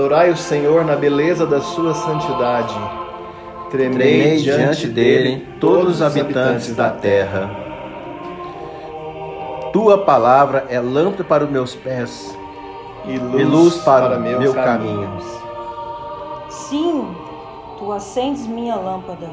Adorai o Senhor na beleza da sua santidade. Tremei, Tremei diante dele todos os habitantes da terra. Tua palavra é lâmpada para os meus pés e e luz para, o meus meu caminhos. caminho. Sim, tu acendes minha lâmpada.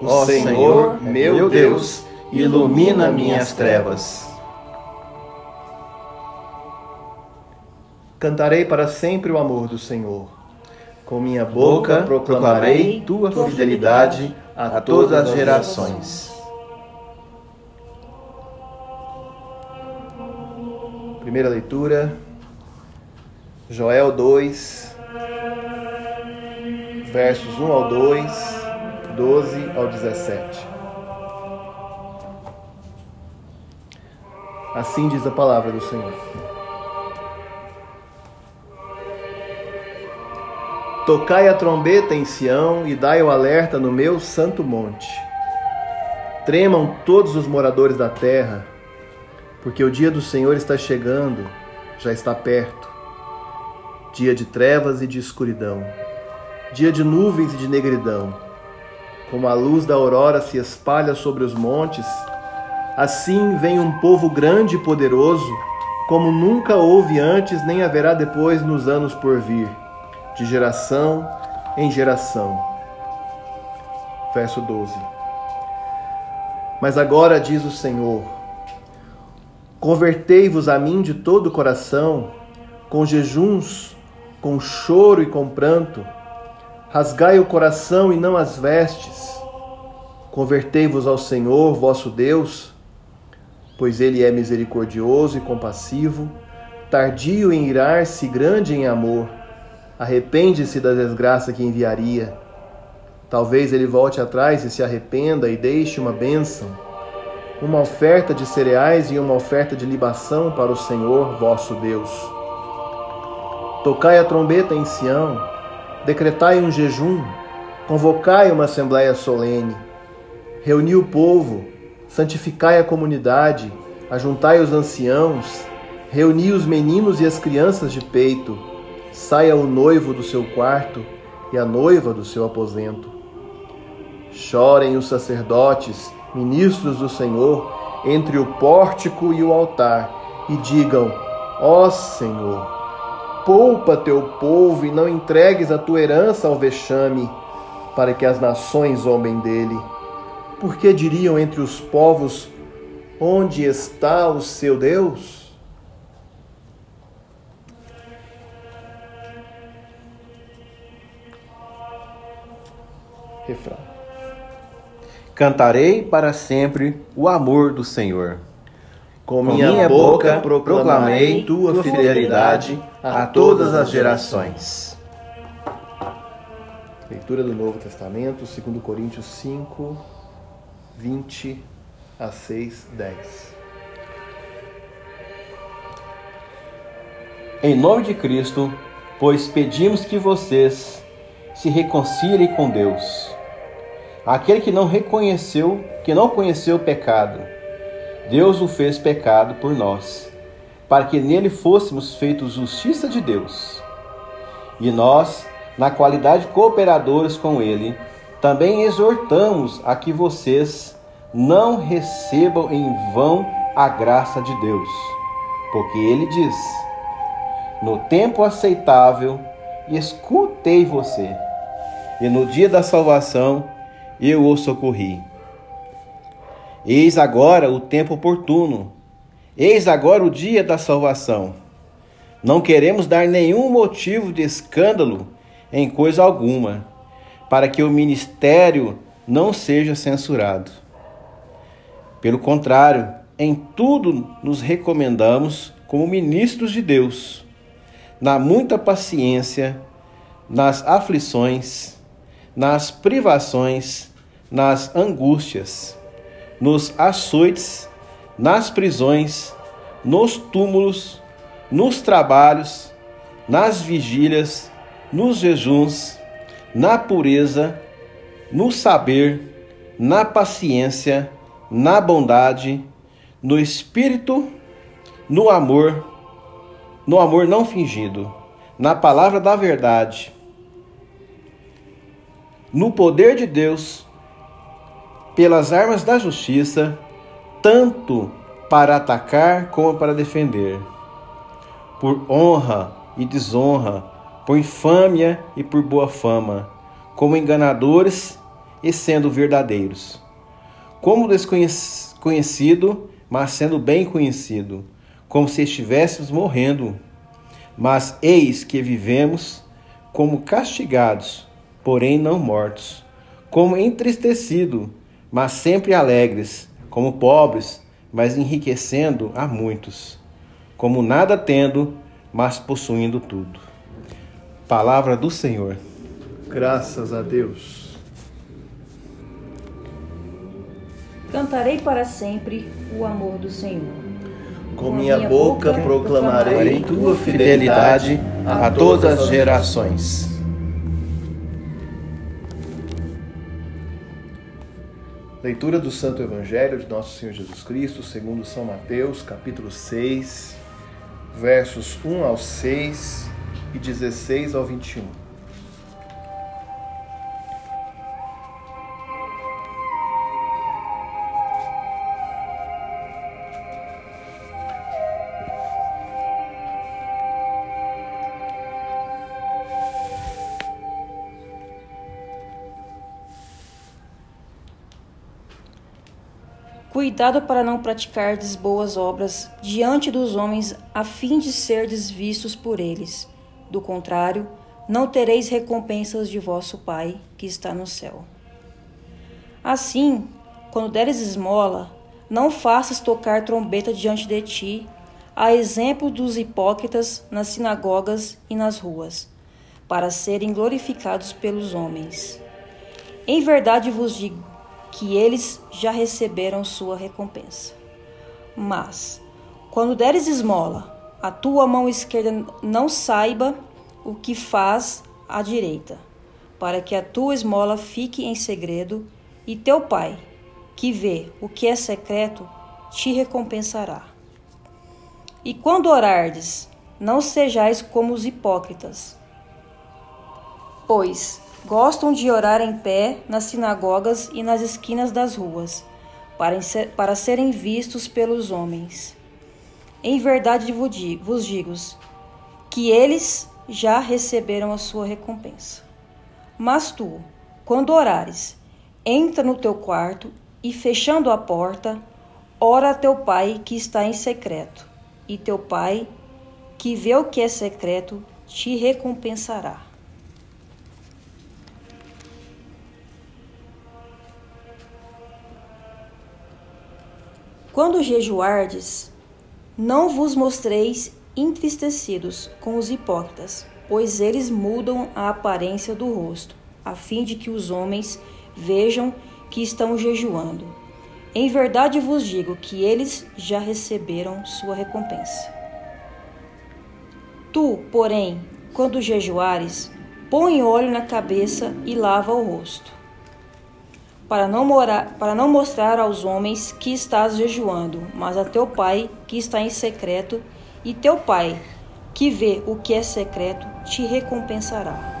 O Ó Senhor, meu Deus, ilumina minhas trevas. Cantarei para sempre o amor do Senhor. Com minha boca Boca proclamarei proclamarei tua fidelidade a todas as gerações. Primeira leitura, Joel 2, versos 1 ao 2, 12 ao 17. Assim diz a palavra do Senhor. Tocai a trombeta em Sião e dai o alerta no meu santo monte. Tremam todos os moradores da terra, porque o dia do Senhor está chegando, já está perto. Dia de trevas e de escuridão, dia de nuvens e de negridão. Como a luz da aurora se espalha sobre os montes, assim vem um povo grande e poderoso, como nunca houve antes nem haverá depois nos anos por vir, de geração em geração. Verso 12. Mas agora diz o Senhor: Convertei-vos a mim de todo o coração, com jejuns, com choro e com pranto. Rasgai o coração e não as vestes. Convertei-vos ao Senhor, vosso Deus, pois ele é misericordioso e compassivo, tardio em irar-se, grande em amor. Arrepende-se da desgraça que enviaria. Talvez ele volte atrás e se arrependa e deixe uma bênção uma oferta de cereais e uma oferta de libação para o Senhor vosso Deus. Tocai a trombeta em Sião, decretai um jejum, convocai uma assembléia solene, reuni o povo, santificai a comunidade, ajuntai os anciãos, reuni os meninos e as crianças de peito, saia o noivo do seu quarto e a noiva do seu aposento. Chorem os sacerdotes, ministros do Senhor, entre o pórtico e o altar, e digam: Ó Senhor, poupa teu povo e não entregues a tua herança ao vexame, para que as nações zombem dele. Porque diriam entre os povos: Onde está o seu Deus? Cantarei para sempre o amor do Senhor. Com Com minha, boca proclamarei tua fidelidade a todas as gerações. Leitura do Novo Testamento, 2 Coríntios 5, 20 a 6, 10. Em nome de Cristo, pois pedimos que vocês se reconciliem com Deus. Aquele que não reconheceu, que não conheceu o pecado, Deus o fez pecado por nós, para que nele fôssemos feitos justiça de Deus. E nós, na qualidade de cooperadores com ele, também exortamos a que vocês não recebam em vão a graça de Deus, porque ele diz: No tempo aceitável escutei você, e no dia da salvação eu o socorri. Eis agora o tempo oportuno, eis agora o dia da salvação. Não queremos dar nenhum motivo de escândalo em coisa alguma, para que o ministério não seja censurado. Pelo contrário, em tudo nos recomendamos como ministros de Deus, na muita paciência, nas aflições, nas privações, nas angústias, nos açoites, nas prisões, nos túmulos, nos trabalhos, nas vigílias, nos jejuns, na pureza, no saber, na paciência, na bondade, no espírito, no amor, no amor não fingido, na palavra da verdade, no poder de Deus, pelas armas da justiça, tanto para atacar como para defender, por honra e desonra, por infâmia e por boa fama, como enganadores e sendo verdadeiros, como desconhecido, mas sendo bem conhecido, como se estivéssemos morrendo, mas eis que vivemos como castigados, porém não mortos, como entristecido, mas sempre alegres, como pobres, mas enriquecendo a muitos, como nada tendo, mas possuindo tudo. Palavra do Senhor. Graças a Deus. Cantarei para sempre o amor do Senhor. Com minha boca proclamarei tua fidelidade a todas as gerações. Leitura do Santo Evangelho de Nosso Senhor Jesus Cristo, segundo São Mateus, capítulo 6, versos 1 ao 6 e 16 ao 21. Cuidado para não praticardes boas obras diante dos homens, a fim de serdes vistos por eles. Do contrário, não tereis recompensas de vosso Pai que está no céu. Assim, quando deres esmola, não faças tocar trombeta diante de ti, a exemplo dos hipócritas nas sinagogas e nas ruas, para serem glorificados pelos homens. Em verdade vos digo que eles já receberam sua recompensa. Mas, quando deres esmola, a tua mão esquerda não saiba o que faz a direita, para que a tua esmola fique em segredo, e teu pai, que vê o que é secreto, te recompensará. E quando orardes, não sejais como os hipócritas, pois gostam de orar em pé nas sinagogas e nas esquinas das ruas, para, serem vistos pelos homens. Em verdade vos digo que eles já receberam a sua recompensa. Mas tu, quando orares, entra no teu quarto e, fechando a porta, ora a teu pai que está em secreto, e teu pai, que vê o que é secreto, te recompensará. Quando jejuardes, não vos mostreis entristecidos com os hipócritas, pois eles mudam a aparência do rosto, a fim de que os homens vejam que estão jejuando. Em verdade vos digo que eles já receberam sua recompensa. Tu, porém, quando jejuares, põe óleo na cabeça e lava o rosto para não, morar, para não mostrar aos homens que estás jejuando, mas a teu pai que está em secreto, e teu pai que vê o que é secreto te recompensará.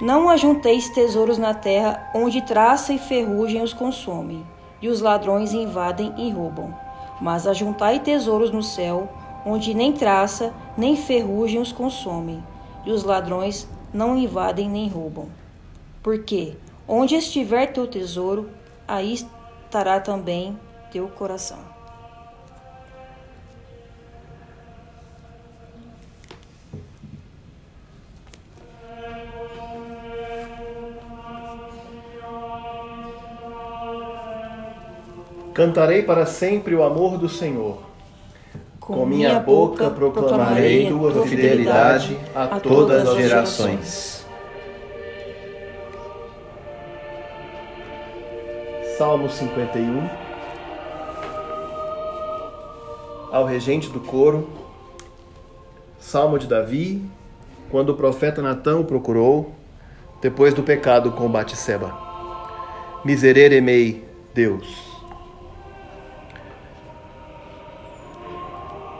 Não ajunteis tesouros na terra, onde traça e ferrugem os consomem, e os ladrões invadem e roubam. Mas ajuntai tesouros no céu, onde nem traça, nem ferrugem os consomem, e os ladrões não invadem nem roubam. Porque Onde estiver teu tesouro, aí estará também teu coração. Cantarei para sempre o amor do Senhor. Com minha boca proclamarei tua fidelidade a todas as gerações. Salmo 51. Ao regente do coro, Salmo de Davi, quando o profeta Natão o procurou, depois do pecado com Batseba. Miserere Deus.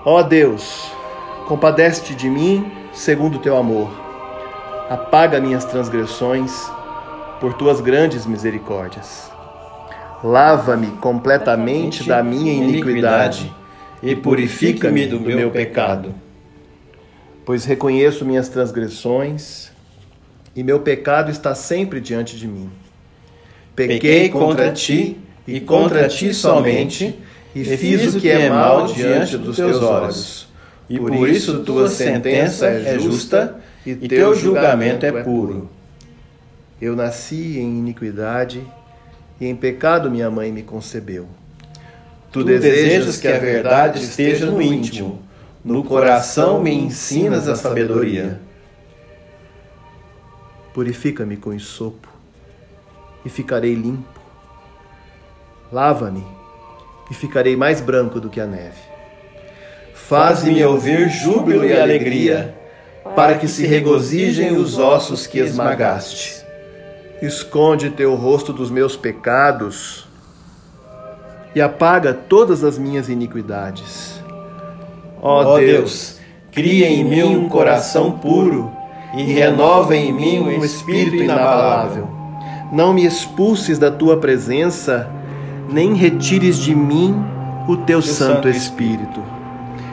Ó Deus, Compadece-te de mim segundo o teu amor. Apaga minhas transgressões por tuas grandes misericórdias. Lava-me completamente da minha iniquidade e purifica-me do meu pecado. Pois reconheço minhas transgressões e meu pecado está sempre diante de mim. Pequei contra ti e contra ti somente, e fiz o que é mal diante dos teus olhos. E por isso tua sentença é justa e teu julgamento é puro. Eu nasci em iniquidade e em pecado minha mãe me concebeu. Tu desejas que a verdade esteja no íntimo, no coração me ensinas a sabedoria. Purifica-me com sopo e ficarei limpo. Lava-me e ficarei mais branco do que a neve. Faz-me ouvir júbilo e alegria, para que se regozijem os ossos que esmagaste. Esconde teu rosto dos meus pecados e apaga todas as minhas iniquidades. Ó Deus, cria em mim um coração puro e renova em mim um espírito inabalável. Não me expulses da tua presença, nem retires de mim o teu Santo Espírito.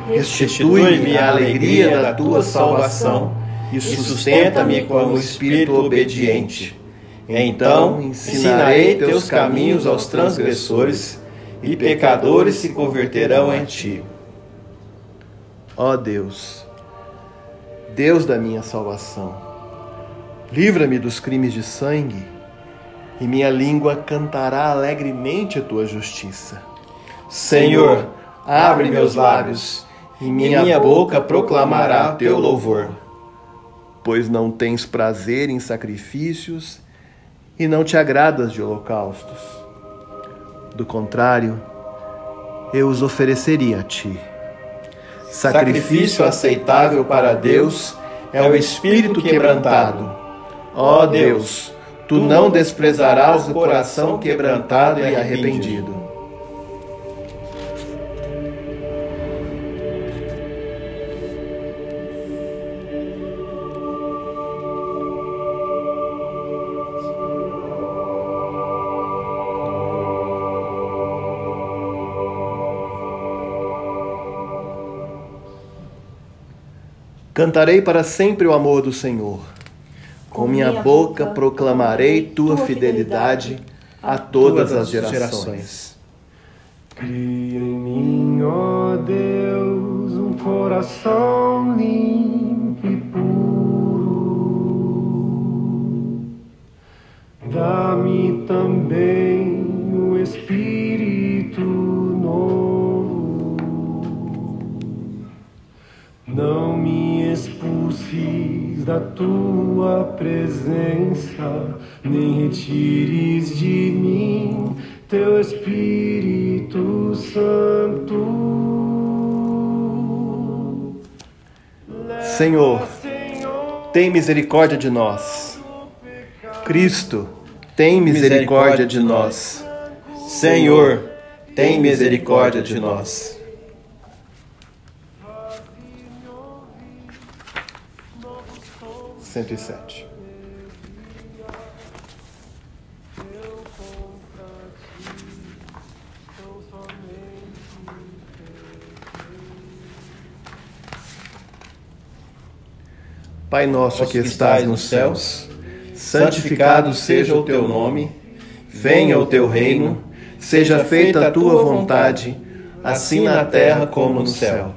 Restitui-me a alegria da tua salvação e sustenta-me como espírito obediente. Então ensinarei teus caminhos aos transgressores e pecadores se converterão em ti. Ó Deus, Deus da minha salvação, livra-me dos crimes de sangue, e minha língua cantará alegremente a tua justiça. Senhor, abre meus lábios, e minha boca proclamará teu louvor. Pois não tens prazer em sacrifícios, e não te agradas de holocaustos. Do contrário, eu os ofereceria a ti. Sacrifício aceitável para Deus é o espírito quebrantado. Ó Deus, tu não desprezarás o coração quebrantado e arrependido. Cantarei para sempre o amor do Senhor. Com minha boca proclamarei tua fidelidade a todas as gerações. Cria em mim, ó Deus, um coração limpo e puro. Dá-me também da tua presença, nem retires de mim teu Espírito Santo. Senhor, tem misericórdia de nós. Cristo, tem misericórdia de nós. Senhor, tem misericórdia de nós. Cento e sete. Pai nosso que estás nos céus, santificado seja o teu nome, venha o teu reino, seja feita a tua vontade, assim na terra como no céu.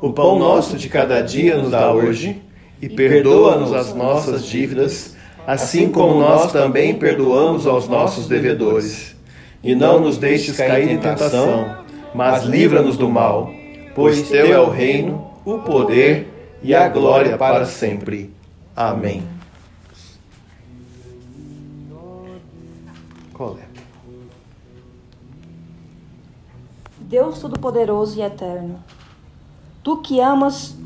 O pão nosso de cada dia nos dá hoje, e perdoa-nos as nossas dívidas, assim como nós também perdoamos aos nossos devedores. E não nos deixes cair em tentação, mas livra-nos do mal, pois teu é o reino, o poder e a glória para sempre. Amém. Deus Todo-Poderoso e Eterno, Tu que amas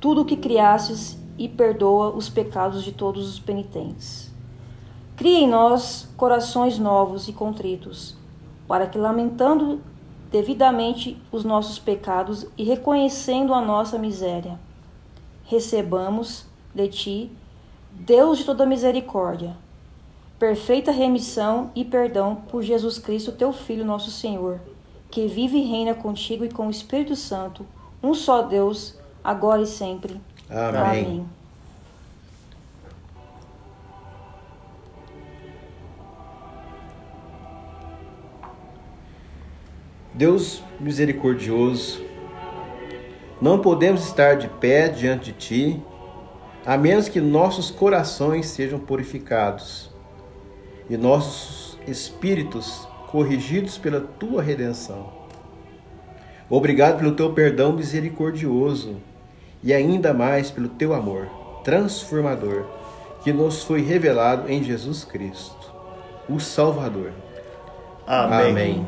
tudo o que criastes e perdoa os pecados de todos os penitentes. Cria em nós corações novos e contritos, para que, lamentando devidamente os nossos pecados e reconhecendo a nossa miséria, recebamos de ti, Deus de toda misericórdia, perfeita remissão e perdão por Jesus Cristo, teu Filho, nosso Senhor, que vive e reina contigo e com o Espírito Santo, um só Deus, agora e sempre. Amém. Amém. Deus misericordioso, não podemos estar de pé diante de Ti, a menos que nossos corações sejam purificados e nossos espíritos corrigidos pela Tua redenção. Obrigado pelo Teu perdão misericordioso e ainda mais pelo Teu amor transformador que nos foi revelado em Jesus Cristo, o Salvador. Amém. Amém.